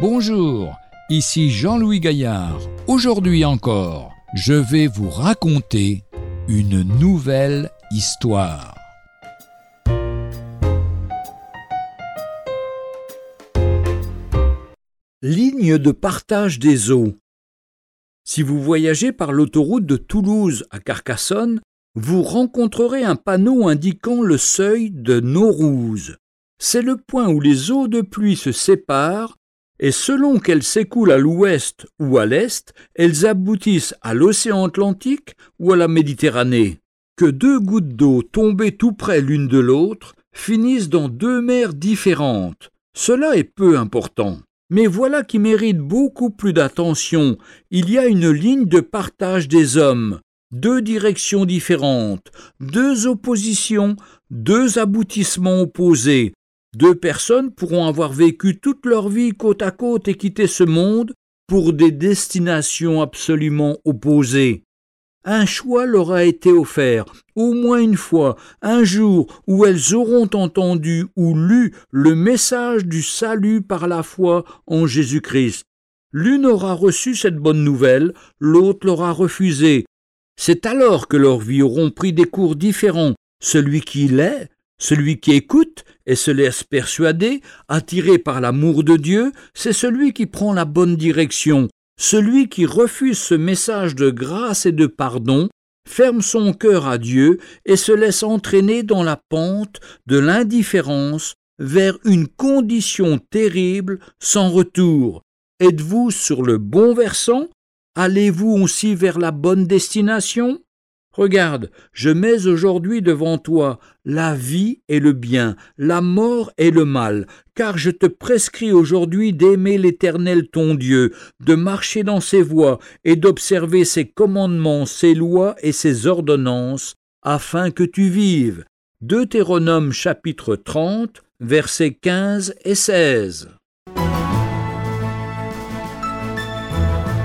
Bonjour, ici Jean-Louis Gaillard. Aujourd'hui encore, je vais vous raconter une nouvelle histoire. Ligne de partage des eaux. Si vous voyagez par l'autoroute de Toulouse à Carcassonne, vous rencontrerez un panneau indiquant le seuil de Naurouze. C'est le point où les eaux de pluie se séparent et selon qu'elles s'écoulent à l'ouest ou à l'est, elles aboutissent à l'océan Atlantique ou à la Méditerranée. Que deux gouttes d'eau tombées tout près l'une de l'autre finissent dans deux mers différentes. Cela est peu important. Mais voilà qui mérite beaucoup plus d'attention. Il y a une ligne de partage des hommes, deux directions différentes, deux oppositions, deux aboutissements opposés. Deux personnes pourront avoir vécu toute leur vie côte à côte et quitter ce monde pour des destinations absolument opposées. Un choix leur a été offert, au moins une fois, un jour où elles auront entendu ou lu le message du salut par la foi en Jésus-Christ. L'une aura reçu cette bonne nouvelle, l'autre l'aura refusée. C'est alors que leurs vies auront pris des cours différents. Celui qui l'est, celui qui écoute et se laisse persuader, attiré par l'amour de Dieu, c'est celui qui prend la bonne direction. Celui qui refuse ce message de grâce et de pardon ferme son cœur à Dieu et se laisse entraîner dans la pente de l'indifférence vers une condition terrible sans retour. Êtes-vous sur le bon versant? Allez-vous aussi vers la bonne destination? Regarde, je mets aujourd'hui devant toi la vie et le bien, la mort et le mal, car je te prescris aujourd'hui d'aimer l'Éternel ton Dieu, de marcher dans ses voies et d'observer ses commandements, ses lois et ses ordonnances, afin que tu vives. Deutéronome chapitre 30, versets 15 et 16.